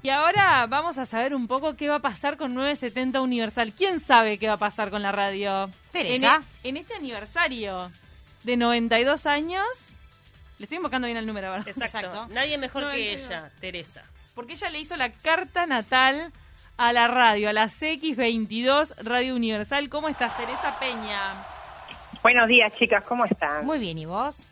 Y ahora vamos a saber un poco qué va a pasar con 970 Universal. ¿Quién sabe qué va a pasar con la radio? Teresa. En, e- en este aniversario de 92 años, le estoy invocando bien el número, ¿verdad? Exacto. Exacto. Nadie mejor que ella, Teresa. Porque ella le hizo la carta natal a la radio, a la CX22 Radio Universal. ¿Cómo estás, Teresa Peña? Buenos días, chicas, ¿cómo están? Muy bien, ¿y vos?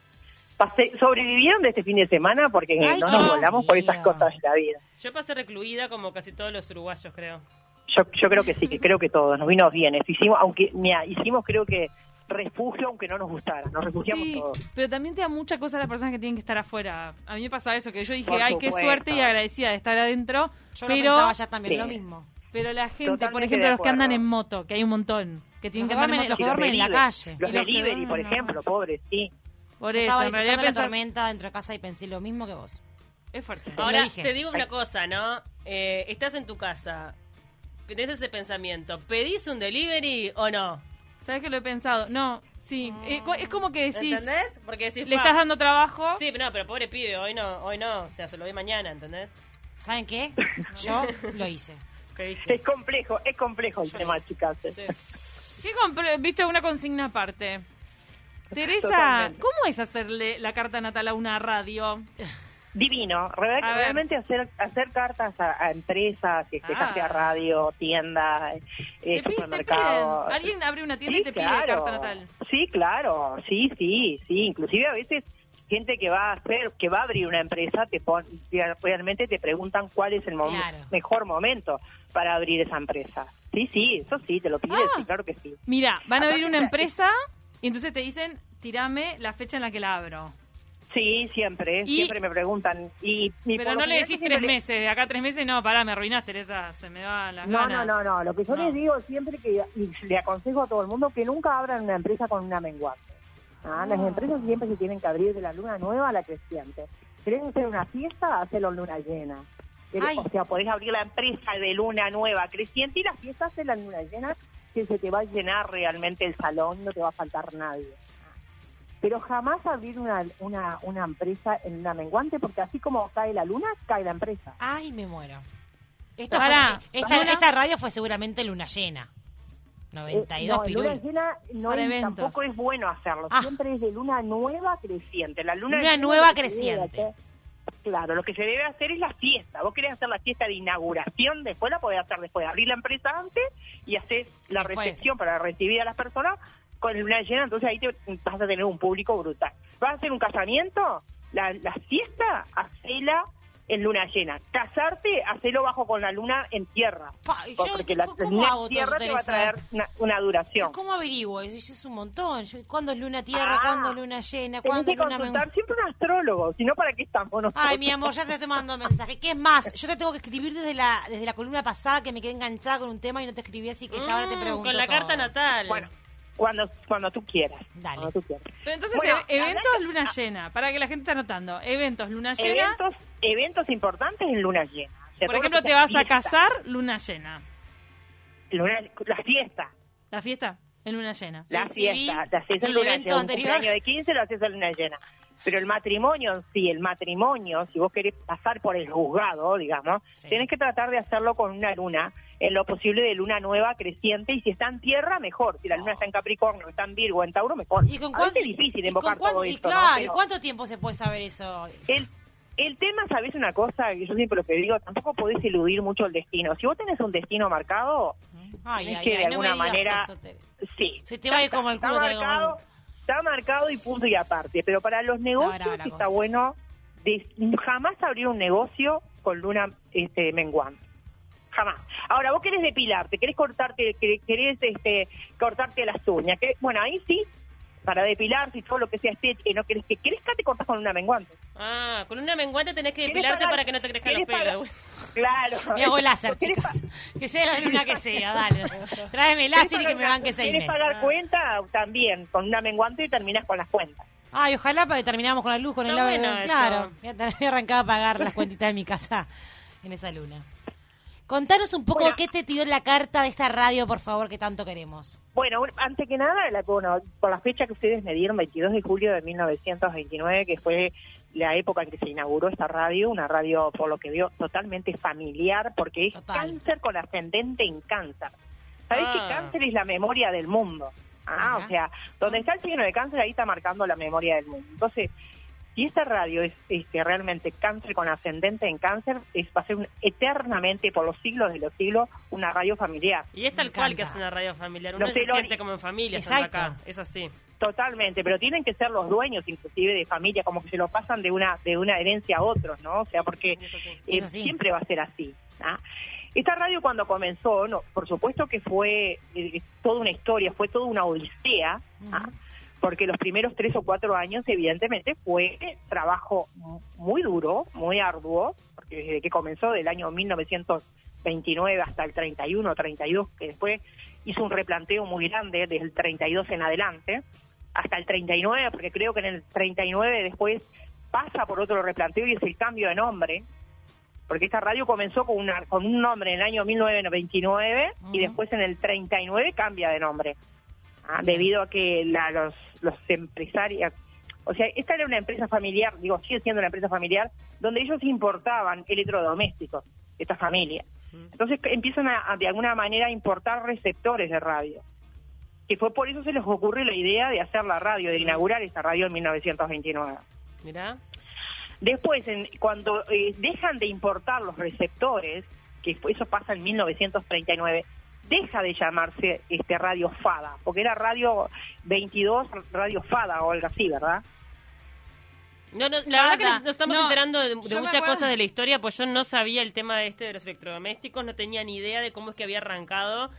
Pasé- ¿Sobrevivieron de este fin de semana? Porque Ay, no nos volamos por esas cosas de la vida. Yo pasé recluida como casi todos los uruguayos, creo. Yo, yo creo que sí, que creo que todos, nos vino bien. Hicimos, aunque, mira, hicimos creo que refugio aunque no nos gustara, nos refugiamos Sí, todos. pero también te da mucha cosa a las personas que tienen que estar afuera. A mí me pasa eso, que yo dije, ay, qué suerte y agradecida de estar adentro. Yo lo pero, pensaba ya también Sí. lo mismo. pero la gente, por ejemplo, los que andan en moto, que hay un montón, que tienen Los que que andar en moto. los que duermen en la calle. Los los delivery, por duermen, ejemplo, pobres, sí. Por Yo eso, estaba en realidad disfrutando la pensás- tormenta dentro de casa y pensé lo mismo que vos. es fuerte. Ahora, te digo una cosa, ¿no? Eh, estás en tu casa, tenés ese pensamiento. ¿Pedís un delivery o no? ¿Sabes que lo he pensado? No, sí. Eh, co- es como que decís, ¿Entendés? Porque decís, le "Pa". estás dando trabajo. Sí, pero no, pero pobre pibe, hoy no, hoy no, o sea, se lo doy mañana, ¿entendés? ¿Saben qué? Yo lo hice. ¿Qué dije? Es complejo, es complejo el Yo tema, hice. chicas. Sí. ¿Qué Viste una consigna aparte. Teresa, Totalmente. ¿cómo es hacerle la carta natal a una radio? Divino, Re- A ver. realmente hacer hacer cartas a, a empresas, que Ah. sea radio, tiendas, ¿Te, eh, pide- piden? Alguien abre una tienda Sí, y te pide claro. carta natal. Sí, claro, sí, sí, sí. Inclusive a veces gente que va a hacer, que va a abrir una empresa, te pon, te- realmente te preguntan cuál es el mom- Claro. mejor momento para abrir esa empresa. Sí, sí, eso sí, te lo piden, Ah. sí, claro que sí. Mira, van a abrir una empresa y entonces te dicen, tirame la fecha en la que la abro. Sí, siempre, Y- siempre me preguntan. Y, y Pero no le decís tres le- meses, de acá tres meses, no, pará, me arruinás, Teresa, se me va las No, no, ganas. no, no. Lo que yo No. les digo siempre que y le aconsejo a todo el mundo que nunca abran una empresa con una menguante. Ah, Las empresas siempre se tienen que abrir de la luna nueva a la creciente. ¿Querés hacer una fiesta? Hacelo en luna llena. ¿Querés- Ay. O sea, podés abrir la empresa de luna nueva creciente y la fiesta hacerla en luna llena que se te va a llenar realmente el salón, no te va a faltar nadie. Pero jamás abrir una, una, una empresa en una menguante porque así como cae la luna, cae la empresa. Ay, me muero. Esto Pará, fue- esta, Luna- esta radio fue seguramente luna llena. Eh, 92 no, en luna pirulos. llena no Para es- eventos. tampoco es bueno hacerlo. Ah. Siempre es de luna nueva creciente. La luna, Luna nueva creciente. Claro, lo que se debe hacer es la fiesta. Vos querés hacer la fiesta de inauguración, después la podés hacer después. Abrir la empresa antes y hacer la Después. recepción para recibir a las personas con luna llena. Entonces ahí te, vas a tener un público brutal. ¿Vas a hacer un casamiento? La, la fiesta, hacela en luna llena. Casarte, hacelo bajo con la luna en tierra. Pa, yo- porque la, ¿cómo la luna en tierra te va a traer una, una duración. ¿Cómo averiguo? Eso es un montón. Yo- ¿Cuándo es luna tierra? Ah. ¿Cuándo es luna llena? Tenés ¿Cuándo que es luna consultar siempre un astrólogo, si no, ¿para qué estamos nosotros? Ay, mi amor, ya te estoy mandando mensaje. ¿Qué es más? Yo te tengo que escribir desde la desde la columna pasada que me quedé enganchada con un tema y no te escribí, así que ya ahora te Mm, pregunto Con la todo. carta natal. Bueno, cuando, cuando tú quieras. Dale. Cuando tú quieras. Pero entonces, Bueno, e- eventos luna llena, para que la gente está anotando. Eventos luna llena. Eventos, eventos importantes en luna llena. Por ejemplo, te vas a fiesta. casar, luna llena. Luna- la fiesta. La fiesta en luna llena. La fiesta. La haces en el luna llena. Un cumpleaños de 15 lo haces en luna llena. Pero el matrimonio en sí, el matrimonio, si vos querés pasar por el juzgado, digamos, Sí. tenés que tratar de hacerlo con una luna, en lo posible de luna nueva creciente, y si está en tierra, mejor. Si la luna está en Capricornio, está en Virgo, en Tauro, mejor. ¿Y con A cuánto, es difícil invocar todo y esto, ¿no? claro, ¿y Pero- cuánto tiempo se puede saber eso? El, el tema, ¿sabes una cosa? Que yo siempre lo que digo, tampoco podés eludir mucho el destino. Si vos tenés un destino marcado, Ay, que ay, de no me alguna digas manera, eso, Tere. sí. Se te va como el está culo, te el- marcado, está marcado y punto y aparte. Pero para los negocios está bueno de jamás abrir un negocio con luna este, menguante. Jamás. Ahora, vos querés depilarte, querés cortarte, querés, este, cortarte las uñas. querés- bueno, ahí sí, para depilarte y todo lo que sea estético, no querés que querés que te cortas con una menguante. Ah, con una menguante tenés que ¿Querés depilarte para que no te crezcan los pelos. Claro. Me hago láser, ¿Querés chicas. Que sea la luna que sea, dale. Tráeme ¿Querés láser y que me banque seis ¿Querés meses. pagar cuenta? También, con una menguante y terminas con las cuentas. Ay, ojalá para que termináramos con la luz, con el ave. bueno claro, voy a tener- voy a arrancar a pagar las cuentitas de mi casa en esa luna. Contanos un poco Bueno. qué te tiró en la carta de esta radio, por favor, que tanto queremos. Bueno, un- antes que nada, la, bueno, por la fecha que ustedes me dieron, 22 de julio de 1929, que fue la época en que se inauguró esta radio, una radio, por lo que veo, totalmente familiar, porque es Total. cáncer con ascendente en cáncer. ¿Sabés Ah. que cáncer es la memoria del mundo? Ah, Ajá. o sea, donde está el signo de cáncer, ahí está marcando la memoria del mundo. Entonces, si esta radio es este, realmente cáncer con ascendente en cáncer, es, va a ser un- eternamente, por los siglos de los siglos, una radio familiar. Y es tal cual que es una radio familiar. Uno No se siente como en familia Exacto. acá. Es así. Totalmente, pero tienen que ser los dueños inclusive de familia, como que se lo pasan de una de una herencia a otros, ¿no? O sea, porque eh, siempre va a ser así. ¿ah? Esta radio cuando comenzó, no, por supuesto que fue eh, toda una historia, fue toda una odisea, ¿ah? porque los primeros tres o cuatro años evidentemente fue trabajo mu- muy duro, muy arduo, porque desde que comenzó del año 1929 hasta el 31 32, que después hizo un replanteo muy grande desde el 32 en adelante, hasta el 39, porque creo que en el 39 después pasa por otro replanteo y es el cambio de nombre, porque esta radio comenzó con, una, con un nombre en el año 1929 y Ujú. después en el 39 cambia de nombre, ah, debido a que la- los, los empresarios, o sea, esta era una empresa familiar, digo, sigue siendo una empresa familiar, donde ellos importaban electrodomésticos, esta familia. Entonces empiezan a, a, de alguna manera a importar receptores de radio. Que fue por eso se les ocurre la idea de hacer la radio, de inaugurar esta radio en 1929. Mirá. Después, en- cuando eh, dejan de importar los receptores, que eso pasa en 1939, deja de llamarse este Radio FADA, porque era Radio 22, Radio FADA o algo así, ¿verdad? No, no, la verdad que nos, nos estamos No, enterando de, de muchas cosas de la historia, pues yo no sabía el tema de este de los electrodomésticos, no tenía ni idea de cómo es que había arrancado.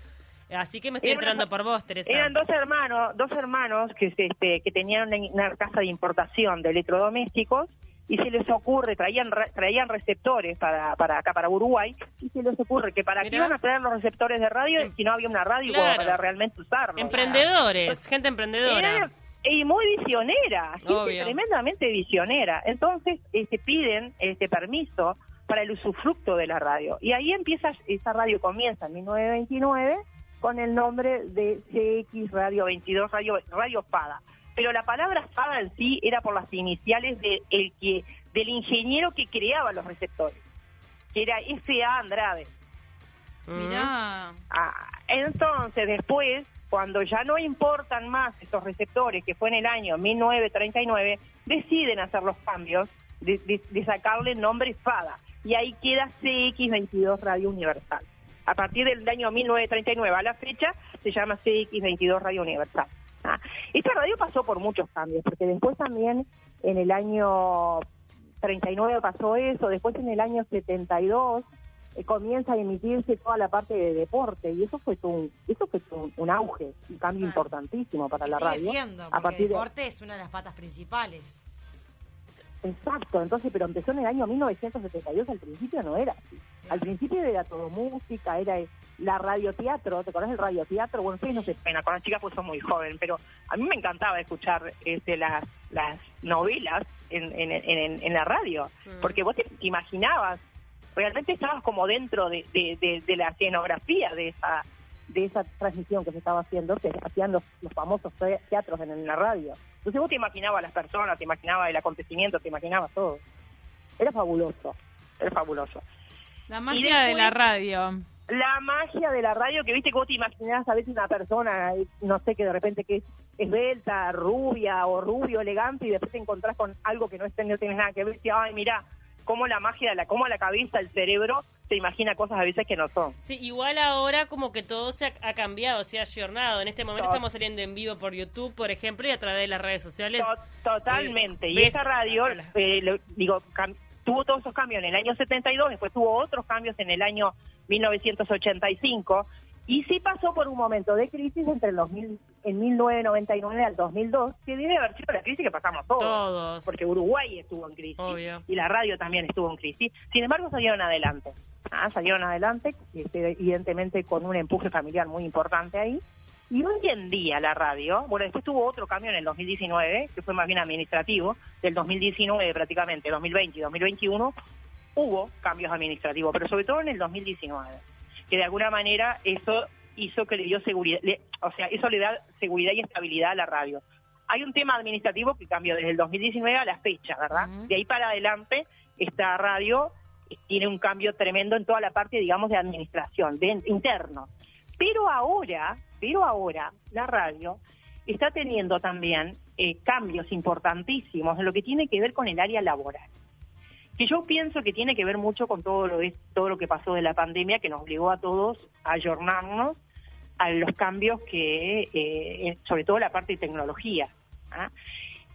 Así que me estoy enterando por vos, Teresa. Eran dos hermanos, dos hermanos que, este, que tenían una, casa de importación de electrodomésticos y se les ocurre, traían traían receptores para, para acá, para Uruguay, y se les ocurre que para qué Mirá. iban a traer los receptores de radio Em- si no había una radio Claro. para realmente usarlos. Emprendedores, gente emprendedora. Era- y muy visionera, gente tremendamente visionera. Entonces, este, piden este permiso para el usufructo de la radio. Y ahí empieza, esa radio comienza en 1929 con el nombre de CX Radio 22, Radio, radio FADA. Pero la palabra FADA en sí era por las iniciales de el que, del ingeniero que creaba los receptores, que era F.A. Andrade. Mm. Mirá. Ah, entonces, después, cuando ya no importan más estos receptores, que fue en el año 1939, deciden hacer los cambios de, de- de sacarle el nombre FADA. Y ahí queda CX22 Radio Universal. A partir del año 1939 a la fecha, se llama CX22 Radio Universal. Ah, Esta radio pasó por muchos cambios, porque después también en el año 39 pasó eso, después en el año 72 eh, comienza a emitirse toda la parte de deporte y eso fue todo un, eso fue un, un auge, un cambio Ah. importantísimo para la radio. siendo, a partir el de, deporte es una de las patas principales. exacto, entonces, pero empezó en el año 1972, al principio no era así. Al principio era todo música, era la radioteatro, ¿te acordás del radioteatro? Bueno, ustedes no se pena, con las chicas pues son muy joven, pero a mí me encantaba escuchar este, las, las novelas en, en, en, en la radio, Mm. porque vos te imaginabas, realmente estabas como dentro de, de, de- de la escenografía de esa de esa transmisión que se estaba haciendo, que hacían los, los famosos te- teatros en, en la radio. Entonces vos te imaginabas las personas, te imaginabas el acontecimiento, te imaginabas todo. Era fabuloso, era fabuloso. La magia de la radio. La magia de la radio, que viste que vos te imaginás a veces una persona, no sé, que de repente que es esbelta, rubia o rubio, elegante, y después te encontrás con algo que no, está, no tiene nada que ver, y ay, mira, cómo la magia, la, cómo la cabeza, el cerebro, te imagina cosas a veces que no son. Sí, igual ahora como que todo se ha, ha cambiado, se ha ayornado. En este momento estamos saliendo en vivo por YouTube, por ejemplo, y a través de las redes sociales. To- Totalmente. Eh, y esa radio, eh, lo- digo, tuvo todos esos cambios en el año 72, después tuvo otros cambios en el año 1985, y sí pasó por un momento de crisis entre el 2000, en 1999 al 2002, que debe haber sido la crisis que pasamos todos. Todos. Porque Uruguay estuvo en crisis Obvio. y la radio también estuvo en crisis. Sin embargo, salieron adelante. Ah, salieron adelante, este, evidentemente con un empuje familiar muy importante ahí. Y hoy en día la radio, bueno, después tuvo otro cambio en el 2019, que fue más bien administrativo, del 2019 prácticamente, 2020 y 2021, hubo cambios administrativos, pero sobre todo en el 2019, que de alguna manera eso hizo que le dio seguridad, le- o sea, eso le da seguridad y estabilidad a la radio. hay un tema administrativo que cambió desde el 2019 a la fecha, ¿verdad? De ahí para adelante, esta radio tiene un cambio tremendo en toda la parte, digamos, de administración, de interno. Pero ahora, pero ahora, la radio está teniendo también eh, cambios importantísimos en lo que tiene que ver con el área laboral que yo pienso que tiene que ver mucho con todo lo, todo lo que pasó de la pandemia, que nos obligó a todos a ayornarnos a los cambios que, eh, sobre todo la parte de tecnología. ¿ah?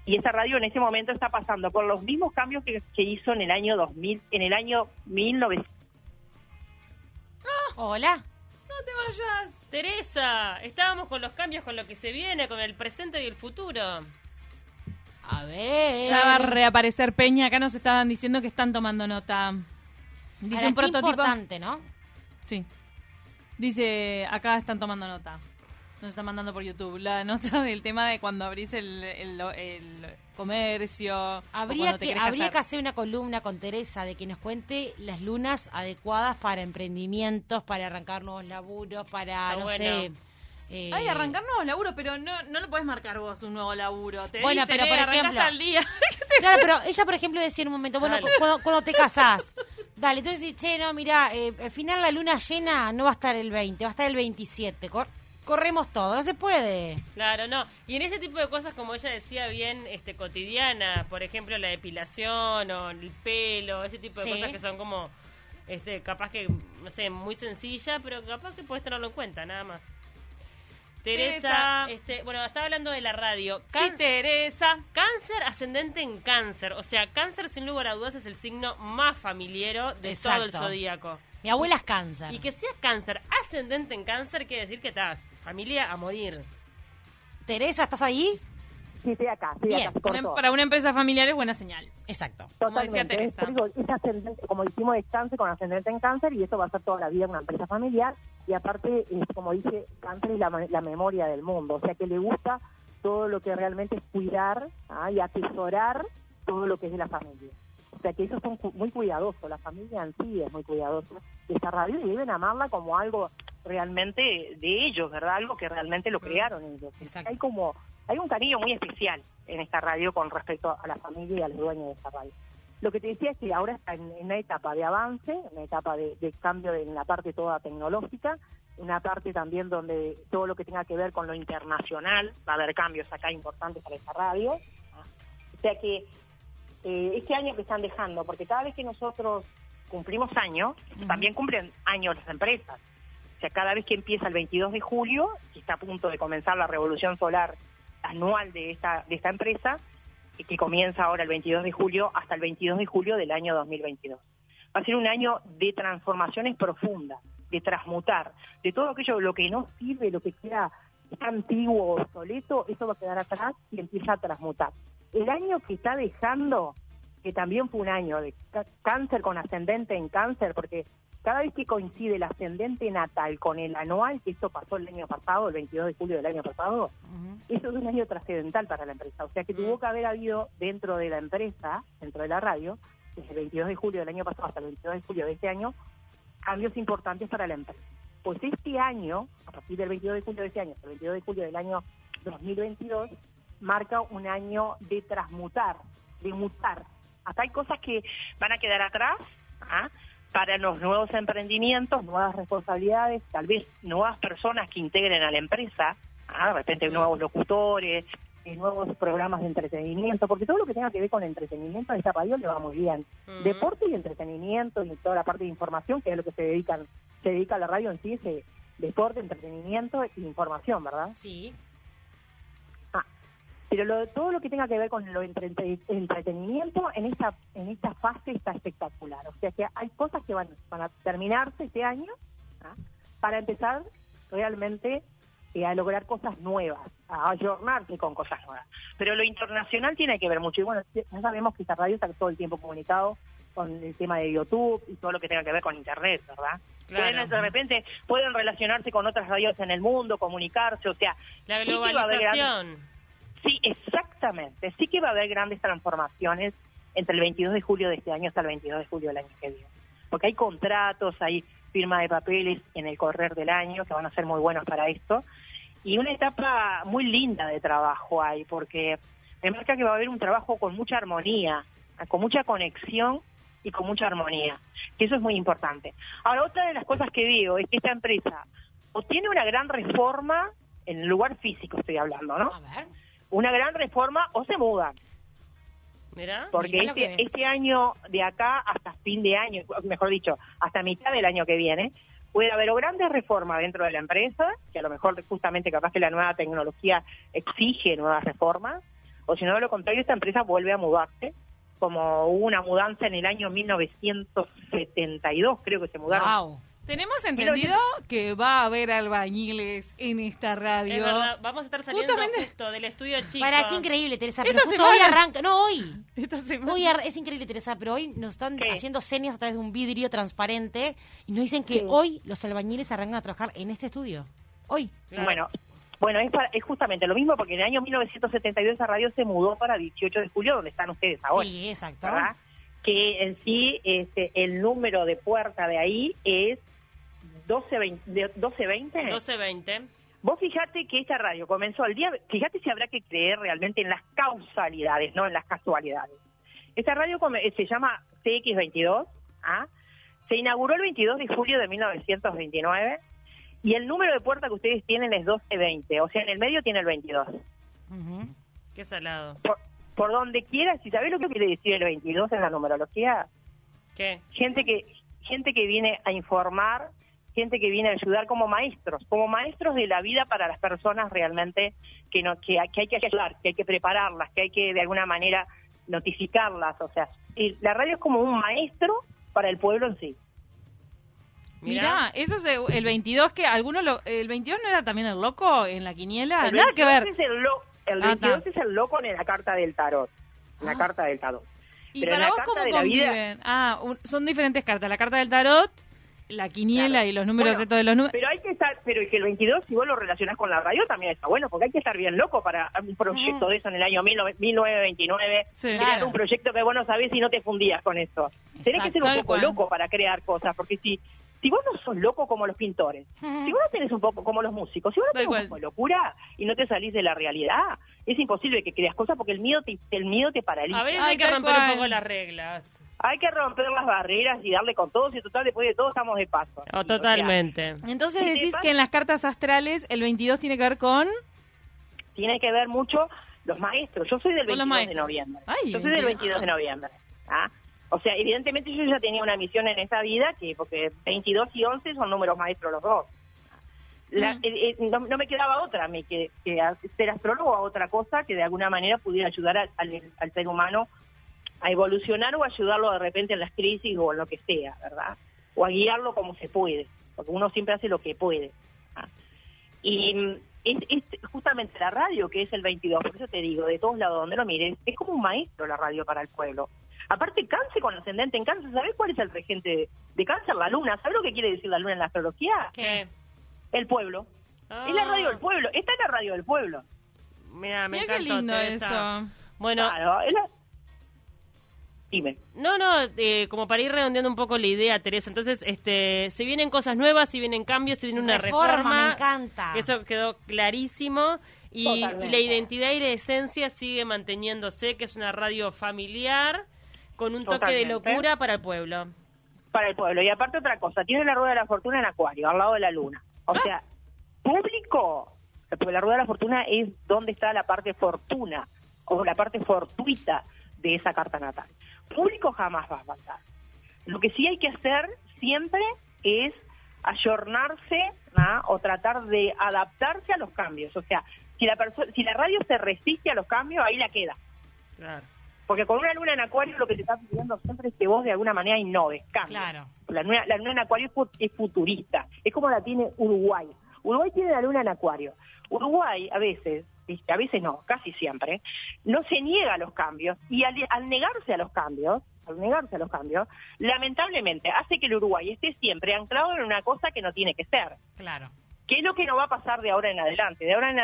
Y esta radio en ese momento está pasando por los mismos cambios que, que hizo en el año 2000, en el año 1900. Hola. No te vayas. Teresa, estábamos con los cambios, con lo que se viene, con el presente y el futuro. A ver. Ya va a reaparecer Peña. Acá nos estaban diciendo que están tomando nota. Dice Ahora, un prototipo. importante, ¿no? Sí. Dice, acá están tomando nota. Nos están mandando por YouTube la nota del tema de cuando abrís el, el- el comercio. Habría que, habría que hacer una columna con Teresa de que nos cuente las lunas adecuadas para emprendimientos, para arrancar nuevos laburos, para, Está no bueno. sé... eh, Ay, arrancar nuevos laburos, pero no, no lo puedes marcar vos un nuevo laburo. Te Bueno, dicen, pero eh, por arrancás ejemplo- tal día. Claro, pero ella, por ejemplo, decía en un momento, bueno, cuando, cuando te casás, dale, entonces dice, che, no, mira, eh, al final la luna llena no va a estar el 20, va a estar el 27, cor- corremos todo, no se puede. Claro, no. Y en ese tipo de cosas, como ella decía bien, este, cotidianas, por ejemplo, la depilación o el pelo, ese tipo de Sí. cosas que son como, este, capaz que, no sé, muy sencilla, pero capaz que puedes tenerlo en cuenta, nada más. Teresa, Teresa. este, bueno, estaba hablando de la radio. Sí, Teresa. Cáncer ascendente en cáncer, o sea, cáncer sin lugar a dudas es el signo más familiero de todo el zodíaco. Mi abuela es cáncer. Y que sea cáncer ascendente en cáncer quiere decir que estás familia a morir. Teresa, ¿estás ahí? Sí, estoy acá, estoy Bien, acá, se Una- cortó. para una empresa familiar es buena señal. Exacto. como decía. Teresa. Es, digo, es ascendente, como dijimos, es cáncer con ascendente en cáncer y eso va a ser toda la vida una empresa familiar. Y aparte, es, como dice, cáncer es la, la memoria del mundo. O sea, que le gusta todo lo que realmente es cuidar ¿ah? y atesorar todo lo que es de la familia. O sea, que ellos son muy cuidadosos. La familia en sí es muy cuidadosa de esta radio y deben amarla como algo realmente de ellos, ¿verdad? Algo que realmente lo crearon ellos. Exacto. Hay como, hay un cariño muy especial en esta radio con respecto a la familia y a los dueños de esta radio. Lo que te decía es que ahora está en, en una etapa de avance, una etapa de, de cambio en la parte toda tecnológica, una parte también donde todo lo que tenga que ver con lo internacional, va a haber cambios acá importantes para esta radio. O sea que eh, este año que están dejando, porque cada vez que nosotros cumplimos año, también cumplen años las empresas. O sea, cada vez que empieza el 22 de julio, que está a punto de comenzar la revolución solar anual de esta, de esta empresa, que comienza ahora el 22 de julio hasta el 22 de julio del año 2022. Va a ser un año de transformaciones profundas, de transmutar, de todo aquello, lo que no sirve, lo que queda está antiguo obsoleto, eso va a quedar atrás y empieza a transmutar. El año que está dejando, que también fue un año de cáncer con ascendente en cáncer, porque cada vez que coincide el ascendente natal con el anual, que esto pasó el año pasado, el 22 de julio del año pasado, eso es un año trascendental para la empresa. O sea que tuvo que haber habido dentro de la empresa, dentro de la radio, desde el 22 de julio del año pasado hasta el 22 de julio de este año, cambios importantes para la empresa. Pues este año, a partir del 22 de julio de este año hasta el 22 de julio del año 2022, marca un año de transmutar, de mutar. Acá hay cosas que van a quedar atrás ¿ah? para los nuevos emprendimientos, nuevas responsabilidades, tal vez nuevas personas que integren a la empresa, ¿ah? de repente nuevos locutores, eh, nuevos programas de entretenimiento, porque todo lo que tenga que ver con entretenimiento a esta radio le va muy bien. Deporte y entretenimiento y toda la parte de información, que es lo que se dedican, se dedica a la radio en sí, es eh, deporte, entretenimiento e información, ¿verdad? Sí. Pero lo, todo lo que tenga que ver con lo entre- entre- entretenimiento en esta en esta fase está espectacular. O sea que hay cosas que van, van a terminarse este año ¿ah? para empezar realmente eh, a lograr cosas nuevas, a ayornarse con cosas nuevas. Pero lo internacional tiene que ver mucho. Y bueno, ya sabemos que esta radio está todo el tiempo comunicado con el tema de YouTube y todo lo que tenga que ver con Internet, ¿verdad? Claro. Pueden, de repente pueden relacionarse con otras radios en el mundo, comunicarse, o sea, La globalización. Sí, exactamente. Sí que va a haber grandes transformaciones entre el 22 de julio de este año hasta el 22 de julio del año que viene. Porque hay contratos, hay firma de papeles en el correr del año que van a ser muy buenos para esto. y una etapa muy linda de trabajo hay, porque me marca que va a haber un trabajo con mucha armonía, con mucha conexión y con mucha armonía, que eso es muy importante. Ahora, otra de las cosas que digo es que esta empresa o tiene una gran reforma, en el lugar físico estoy hablando, ¿no? A ver. Una gran reforma o se mudan. Porque Mirá lo que este, es. este año de acá hasta fin de año, mejor dicho, hasta mitad del año que viene, puede haber o grandes reformas dentro de la empresa, que a lo mejor justamente capaz que la nueva tecnología exige nuevas reformas, o si no, de lo contrario, esta empresa vuelve a mudarse, como hubo una mudanza en el año 1972, creo que se mudaron. Wow. Tenemos entendido que va a haber albañiles en esta radio. Es verdad, vamos a estar saliendo Justamente- justo del estudio chico. Para, es increíble, Teresa, pero Esta justo hoy arranca. No, hoy. Esta semana. Hoy ar- es increíble, Teresa, pero hoy nos están ¿Qué? haciendo señas a través de un vidrio transparente y nos dicen que Sí. hoy los albañiles arrancan a trabajar en este estudio. Hoy. Claro. Bueno, bueno es, para- es justamente lo mismo porque en el año 1972 esa radio se mudó para 18 de julio, donde están ustedes ahora. Sí, exacto. ¿verdad? Que en sí este, el número de puerta de ahí es 1220. de- 1220. 12.20. Vos fijate que esta radio comenzó el día, fíjate si habrá que creer realmente en las causalidades, no en las casualidades. Esta radio eh, se llama CX22, ¿ah? se inauguró el 22 de julio de 1929 y el número de puerta que ustedes tienen es 1220, o sea, en el medio tiene el 22. Ujú. Qué salado. Por, por donde quiera, si sabés lo que quiere decir el 22 en la numerología, ¿Qué? gente que gente que viene a informar, gente que viene a ayudar como maestros, como maestros de la vida para las personas realmente que no que, hay- que hay que ayudar, que hay que prepararlas, que hay que de alguna manera notificarlas, o sea, y la radio es como un maestro para el pueblo en sí. Mirá, eso es el el 22 que algunos lo, el 22 no era también el loco en la quiniela, El nada que 22 ver. Es el, lo- el Ah, 22 está. es el loco en la carta del tarot, en la Ah. carta del tarot. ¿Y Pero para vos cómo la vida- conviven? Ah, un- son diferentes cartas, la carta del tarot, la quiniela Claro. y los números Bueno, estos de los números. Pero hay que estar, pero es que el 22, si vos lo relacionás con la radio, también está bueno, porque hay que estar bien loco para un proyecto de eso en el año 19- 1929. Sí. crear Claro. un proyecto que vos no sabés si no te fundías con eso. Tenés que ser un poco cual. loco para crear cosas, porque si si vos no sos loco como los pintores, si vos no tenés un poco como los músicos, si vos no tenés un poco de locura y no te salís de la realidad, es imposible que creas cosas porque el miedo te, el miedo te paraliza. A veces Ay, hay que romper un poco las reglas. Hay que romper las barreras y darle con todos y total después de todo estamos de paso. Oh, Y, o sea, totalmente. Entonces ¿Y qué decís que en las cartas astrales el 22 tiene que ver con... tiene que ver mucho los maestros. Yo soy del Con los 22 de noviembre. Ay, yo soy del 22. 22 de noviembre. ¿ah? O sea, evidentemente yo ya tenía una misión en esa vida, que porque 22 y 11 son números maestros los dos. La- Mm. eh, eh, no, no me quedaba otra me que, que ser astrólogo a otra cosa que de alguna manera pudiera ayudar al, al- al ser humano a evolucionar o ayudarlo de repente en las crisis o en lo que sea, ¿verdad? O a guiarlo como se puede, porque uno siempre hace lo que puede. ¿ah? Y mm, es, es justamente la radio que es el 22, por eso te digo, de todos lados donde lo mires, es como un maestro la radio para el pueblo. Aparte, cáncer con ascendente en cáncer, ¿sabes cuál es el regente de, cáncer? La luna. ¿Sabes lo que quiere decir la luna en la astrología? ¿Qué? El pueblo. Ah. Es la radio del pueblo. Esta es la radio del pueblo. Mira, me Mira qué encantó, lindo Teresa. eso. Bueno, Claro, es la- Dime. no, no, eh, como para ir redondeando un poco la idea, Teresa. Entonces, este, se vienen cosas nuevas, se vienen cambios, se viene una Reforma, reforma. me encanta. Eso quedó clarísimo. Y, Totalmente. la identidad y la esencia sigue manteniéndose, que es una radio familiar con un toque de locura para el pueblo. Para el pueblo. Y aparte otra cosa, tiene la rueda de la fortuna en acuario, al lado de la luna. O sea, público, porque la rueda de la fortuna es donde está la parte fortuna, o la parte fortuita de esa carta natal. Público jamás va a faltar. Lo que sí hay que hacer siempre es ayornarse ¿ah? o tratar de adaptarse a los cambios. O sea, si la, si la radio se resiste a los cambios, ahí la queda. Claro. Porque con una luna en acuario lo que te está pidiendo siempre es que vos de alguna manera innoves, cambies. Claro. La luna, la luna en acuario es, fu- es futurista, es como la tiene Uruguay. Uruguay tiene la luna en acuario. Uruguay a veces. A veces no, casi siempre, no se niega a los cambios y al, al negarse a los cambios, al negarse a los cambios, lamentablemente hace que el Uruguay esté siempre anclado en una cosa que no tiene que ser Claro. ¿Qué es lo que no va a pasar de ahora en adelante? De ahora en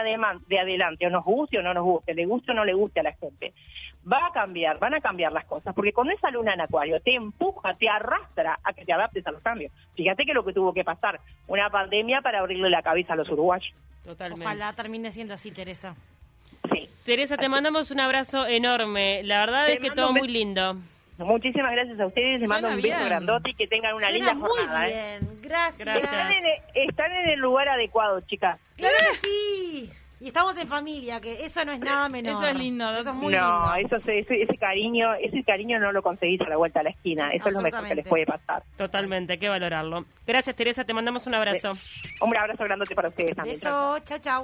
de adelante, o nos guste o no nos guste, le guste o no le guste a la gente. Va a cambiar, van a cambiar las cosas, porque con esa luna en acuario te empuja, te arrastra a que te adaptes a los cambios. Fíjate que lo que tuvo que pasar, una pandemia para abrirle la cabeza a los uruguayos. Totalmente. Ojalá termine siendo así, Teresa. Sí. Teresa, te mandamos un abrazo enorme. La verdad Te es que todo muy lindo. Muchísimas gracias a ustedes, les mando un beso bien. grandote y que tengan una Suena linda muy jornada. ¿eh? bien. Gracias. Gracias. Están, en el, están en el lugar adecuado, chicas. Claro que sí. Y estamos en familia, que eso no es nada menor. Eso es lindo, Eso es muy no, lindo. eso se- ese, ese cariño, ese cariño no lo conseguís a la vuelta a la esquina. Eso es lo mejor que les puede pasar. Totalmente, hay que valorarlo. Gracias, Teresa, te mandamos un abrazo. Un abrazo grandote para ustedes también. Beso. Chao, chao.